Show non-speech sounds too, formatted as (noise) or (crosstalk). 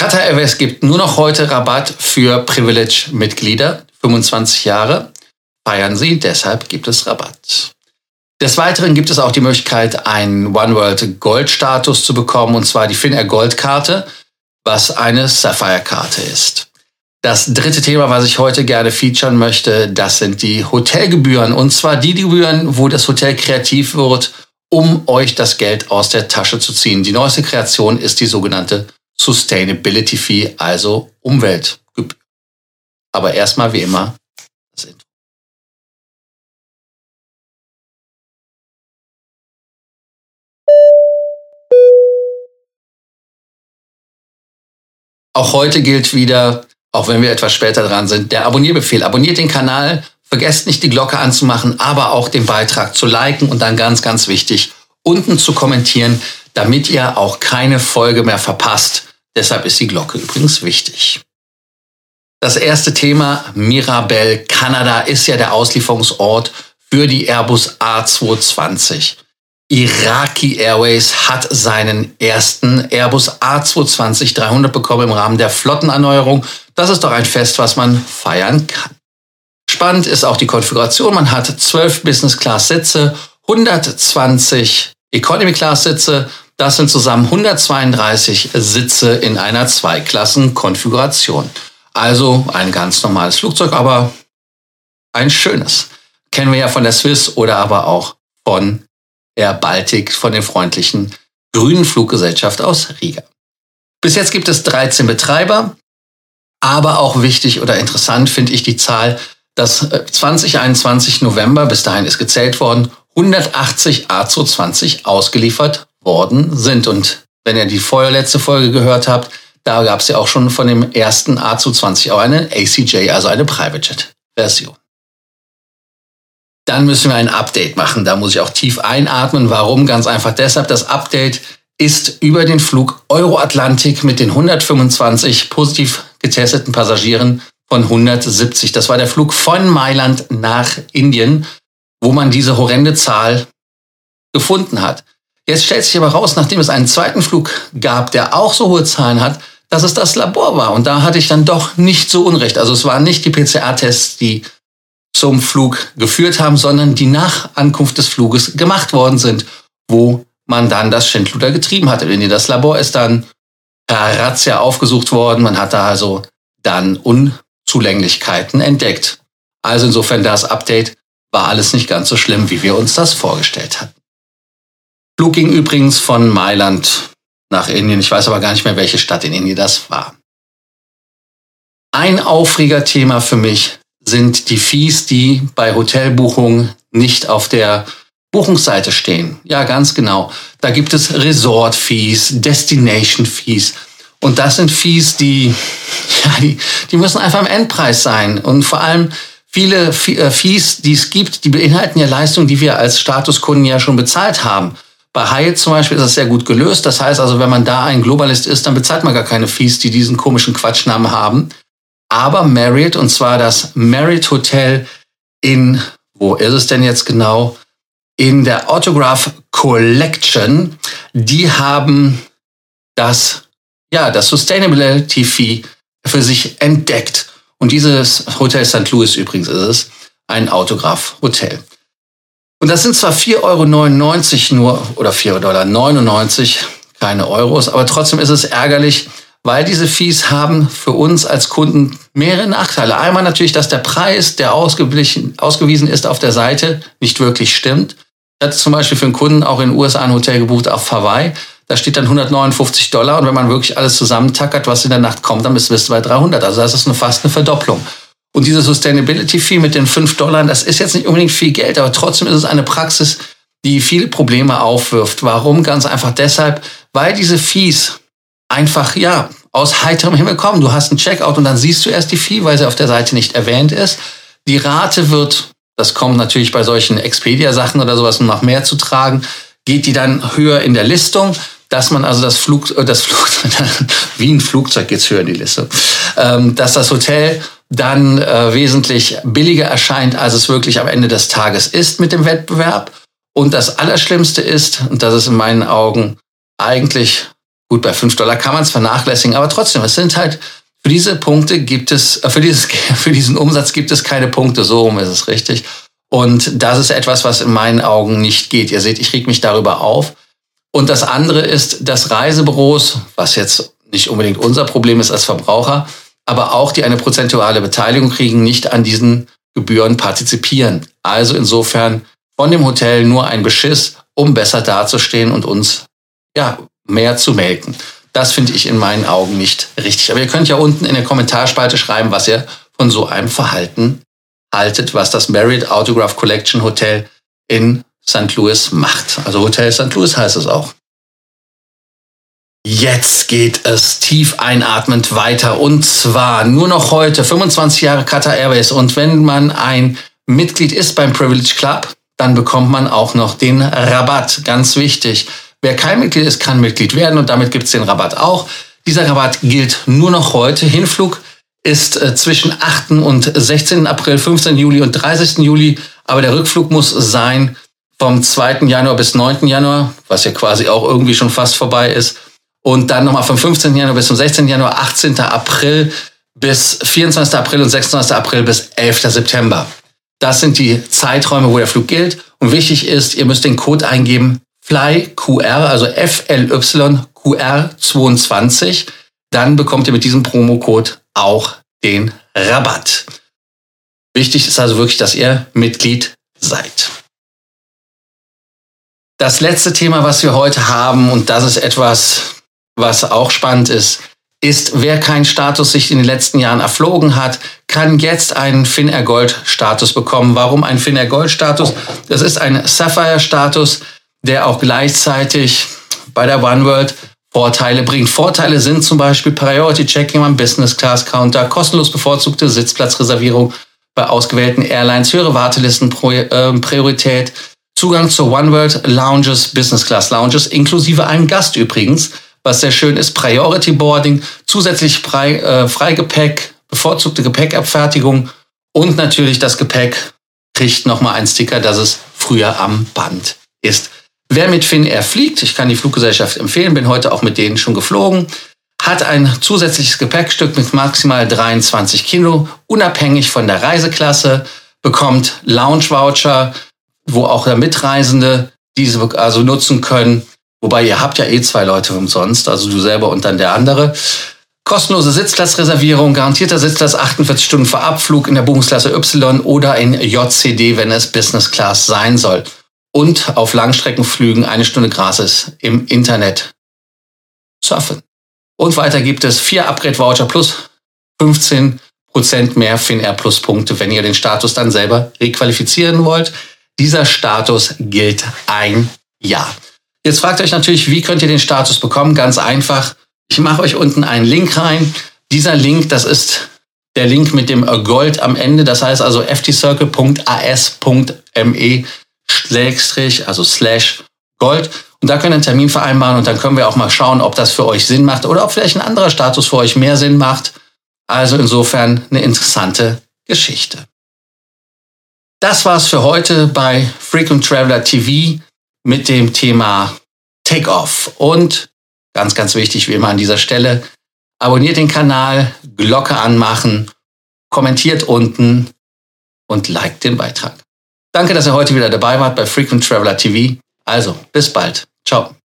Qatar Airways gibt nur noch heute Rabatt für Privilege-Mitglieder, 25 Jahre. Feiern Sie, deshalb gibt es Rabatt. Des Weiteren gibt es auch die Möglichkeit, einen One World Gold Status zu bekommen, und zwar die Finnair Gold Karte, was eine Sapphire Karte ist. Das dritte Thema, was ich heute gerne featuren möchte, das sind die Hotelgebühren. Und zwar die Gebühren, wo das Hotel kreativ wird, um euch das Geld aus der Tasche zu ziehen. Die neueste Kreation ist die sogenannte Sustainability Fee, also Umweltgebühr. Aber erstmal wie immer das Intro. Auch heute gilt wieder, auch wenn wir etwas später dran sind, der Abonnierbefehl. Abonniert den Kanal, vergesst nicht die Glocke anzumachen, aber auch den Beitrag zu liken und dann ganz, ganz wichtig, unten zu kommentieren, damit ihr auch keine Folge mehr verpasst. Deshalb ist die Glocke übrigens wichtig. Das erste Thema, Mirabel, Kanada, ist ja der Auslieferungsort für die Airbus A220. Iraqi Airways hat seinen ersten Airbus A220-300 bekommen im Rahmen der Flottenerneuerung. Das ist doch ein Fest, was man feiern kann. Spannend ist auch die Konfiguration. Man hat 12 Business-Class-Sitze, 120 Economy-Class-Sitze. Das sind zusammen 132 Sitze in einer Zweiklassen-Konfiguration. Also ein ganz normales Flugzeug, aber ein schönes. Kennen wir ja von der Swiss oder aber auch von Air Baltic von der freundlichen grünen Fluggesellschaft aus Riga. Bis jetzt gibt es 13 Betreiber, aber auch wichtig oder interessant finde ich die Zahl, dass 2021 äh, November, bis dahin ist gezählt worden, 180 A220 ausgeliefert worden sind. Und wenn ihr die vorletzte Folge gehört habt, da gab es ja auch schon von dem ersten A220 auch eine ACJ, also eine Private Jet Version dann müssen wir ein Update machen. Da muss ich auch tief einatmen. Warum? Ganz einfach deshalb, das Update ist über den Flug Euroatlantik mit den 125 positiv getesteten Passagieren von 170. Das war der Flug von Mailand nach Indien, wo man diese horrende Zahl gefunden hat. Jetzt stellt sich aber raus, nachdem es einen zweiten Flug gab, der auch so hohe Zahlen hat, dass es das Labor war. Und da hatte ich dann doch nicht so unrecht. Also es waren nicht die PCR-Tests, die zum Flug geführt haben, sondern die nach Ankunft des Fluges gemacht worden sind, wo man dann das Schindluder getrieben hatte. Wenn ihr das Labor ist dann per Razzia aufgesucht worden, man hat da also dann Unzulänglichkeiten entdeckt. Also insofern das Update war alles nicht ganz so schlimm, wie wir uns das vorgestellt hatten. Flug ging übrigens von Mailand nach Indien. Ich weiß aber gar nicht mehr, welche Stadt in Indien das war. Ein Aufregerthema für mich sind die Fees, die bei Hotelbuchungen nicht auf der Buchungsseite stehen. Ja, ganz genau. Da gibt es Resort-Fees, Destination-Fees. Und das sind Fees, die, (laughs) ja, die, die müssen einfach im Endpreis sein. Und vor allem viele äh, Fees, die es gibt, die beinhalten ja Leistungen, die wir als Statuskunden ja schon bezahlt haben. Bei Hyatt zum Beispiel ist das sehr gut gelöst. Das heißt also, wenn man da ein Globalist ist, dann bezahlt man gar keine Fees, die diesen komischen Quatschnamen haben aber Marriott, und zwar das Marriott Hotel in, wo ist es denn jetzt genau? In der Autograph Collection. Die haben das, ja, das Sustainability Fee für sich entdeckt. Und dieses Hotel St. Louis übrigens ist es, ein Autograph Hotel. Und das sind zwar 4,99 Euro nur oder 4,99 Dollar, keine Euros, aber trotzdem ist es ärgerlich, weil diese Fees haben für uns als Kunden mehrere Nachteile. Einmal natürlich, dass der Preis, der ausgewiesen ist auf der Seite, nicht wirklich stimmt. Ich hatte zum Beispiel für einen Kunden auch in den USA ein Hotel gebucht auf Hawaii. Da steht dann 159 Dollar und wenn man wirklich alles zusammentackert, was in der Nacht kommt, dann bist du bei 300. Also das ist eine, fast eine Verdopplung. Und diese Sustainability Fee mit den 5 Dollar, das ist jetzt nicht unbedingt viel Geld, aber trotzdem ist es eine Praxis, die viele Probleme aufwirft. Warum? Ganz einfach deshalb, weil diese Fees einfach, ja, aus heiterem Himmel kommen. Du hast einen Checkout und dann siehst du erst die Fee, weil sie auf der Seite nicht erwähnt ist. Die Rate wird, das kommt natürlich bei solchen Expedia-Sachen oder sowas noch mehr zu tragen, geht die dann höher in der Listung, dass man also das Flug, äh, das Flug, (laughs) wie ein Flugzeug geht's höher in die Liste, ähm, dass das Hotel dann äh, wesentlich billiger erscheint, als es wirklich am Ende des Tages ist mit dem Wettbewerb. Und das Allerschlimmste ist, und das ist in meinen Augen eigentlich Gut, bei 5 Dollar kann man es vernachlässigen, aber trotzdem, es sind halt, für diese Punkte gibt es, äh, für, dieses, (laughs) für diesen Umsatz gibt es keine Punkte, so rum ist es richtig. Und das ist etwas, was in meinen Augen nicht geht. Ihr seht, ich reg mich darüber auf. Und das andere ist, dass Reisebüros, was jetzt nicht unbedingt unser Problem ist als Verbraucher, aber auch die eine prozentuale Beteiligung kriegen, nicht an diesen Gebühren partizipieren. Also insofern von dem Hotel nur ein Beschiss, um besser dazustehen und uns ja mehr zu melken. Das finde ich in meinen Augen nicht richtig. Aber ihr könnt ja unten in der Kommentarspalte schreiben, was ihr von so einem Verhalten haltet, was das Marriott Autograph Collection Hotel in St. Louis macht. Also Hotel St. Louis heißt es auch. Jetzt geht es tief einatmend weiter und zwar nur noch heute 25 Jahre Qatar Airways und wenn man ein Mitglied ist beim Privilege Club, dann bekommt man auch noch den Rabatt. Ganz wichtig. Wer kein Mitglied ist, kann Mitglied werden und damit gibt es den Rabatt auch. Dieser Rabatt gilt nur noch heute. Hinflug ist äh, zwischen 8. und 16. April, 15. Juli und 30. Juli, aber der Rückflug muss sein vom 2. Januar bis 9. Januar, was ja quasi auch irgendwie schon fast vorbei ist. Und dann nochmal vom 15. Januar bis zum 16. Januar, 18. April bis 24. April und 26. April bis 11. September. Das sind die Zeiträume, wo der Flug gilt. Und wichtig ist, ihr müsst den Code eingeben FlyQR, also FLYQR22. Dann bekommt ihr mit diesem Promocode auch den Rabatt. Wichtig ist also wirklich, dass ihr Mitglied seid. Das letzte Thema, was wir heute haben, und das ist etwas, was auch spannend ist, ist, wer keinen Status sich in den letzten Jahren erflogen hat, kann jetzt einen Finnair Gold Status bekommen. Warum ein Finnair Gold Status? Das ist ein Sapphire Status, der auch gleichzeitig bei der One World Vorteile bringt. Vorteile sind zum Beispiel Priority Checking am Business Class Counter, kostenlos bevorzugte Sitzplatzreservierung bei ausgewählten Airlines, höhere Wartelistenpriorität, ähm, Zugang zur One World Lounges, Business Class Lounges, inklusive einem Gast übrigens, was sehr schön ist, Priority Boarding, zusätzlich frei, äh, Freigepäck, bevorzugte Gepäckabfertigung und natürlich das Gepäck kriegt nochmal ein Sticker, dass es früher am Band ist. Wer mit Finnair fliegt, ich kann die Fluggesellschaft empfehlen, bin heute auch mit denen schon geflogen, hat ein zusätzliches Gepäckstück mit maximal 23 Kilo, unabhängig von der Reiseklasse, bekommt Lounge-Voucher, wo auch der Mitreisende diese also nutzen können. Wobei ihr habt ja eh zwei Leute umsonst, also du selber und dann der andere. Kostenlose Sitzplatzreservierung, garantierter Sitzplatz 48 Stunden vor Abflug in der Buchungsklasse Y oder in JCD, wenn es Business Class sein soll und auf Langstreckenflügen eine Stunde gratis im Internet surfen. Und weiter gibt es vier Upgrade-Voucher plus 15% mehr Finnair Plus Punkte, wenn ihr den Status dann selber requalifizieren wollt. Dieser Status gilt ein Jahr. Jetzt fragt euch natürlich, wie könnt ihr den Status bekommen? Ganz einfach. Ich mache euch unten einen Link rein. Dieser Link, das ist der Link mit dem Gold am Ende. Das heißt also ftcircle.as.me Schrägstrich, also slash Gold. Und da könnt ihr einen Termin vereinbaren und dann können wir auch mal schauen, ob das für euch Sinn macht oder ob vielleicht ein anderer Status für euch mehr Sinn macht. Also insofern eine interessante Geschichte. Das war's für heute bei Frequent Traveler TV mit dem Thema Takeoff. Und ganz, ganz wichtig, wie immer an dieser Stelle, abonniert den Kanal, Glocke anmachen, kommentiert unten und liked den Beitrag. Danke, dass ihr heute wieder dabei wart bei Frequent Traveler TV. Also, bis bald. Ciao.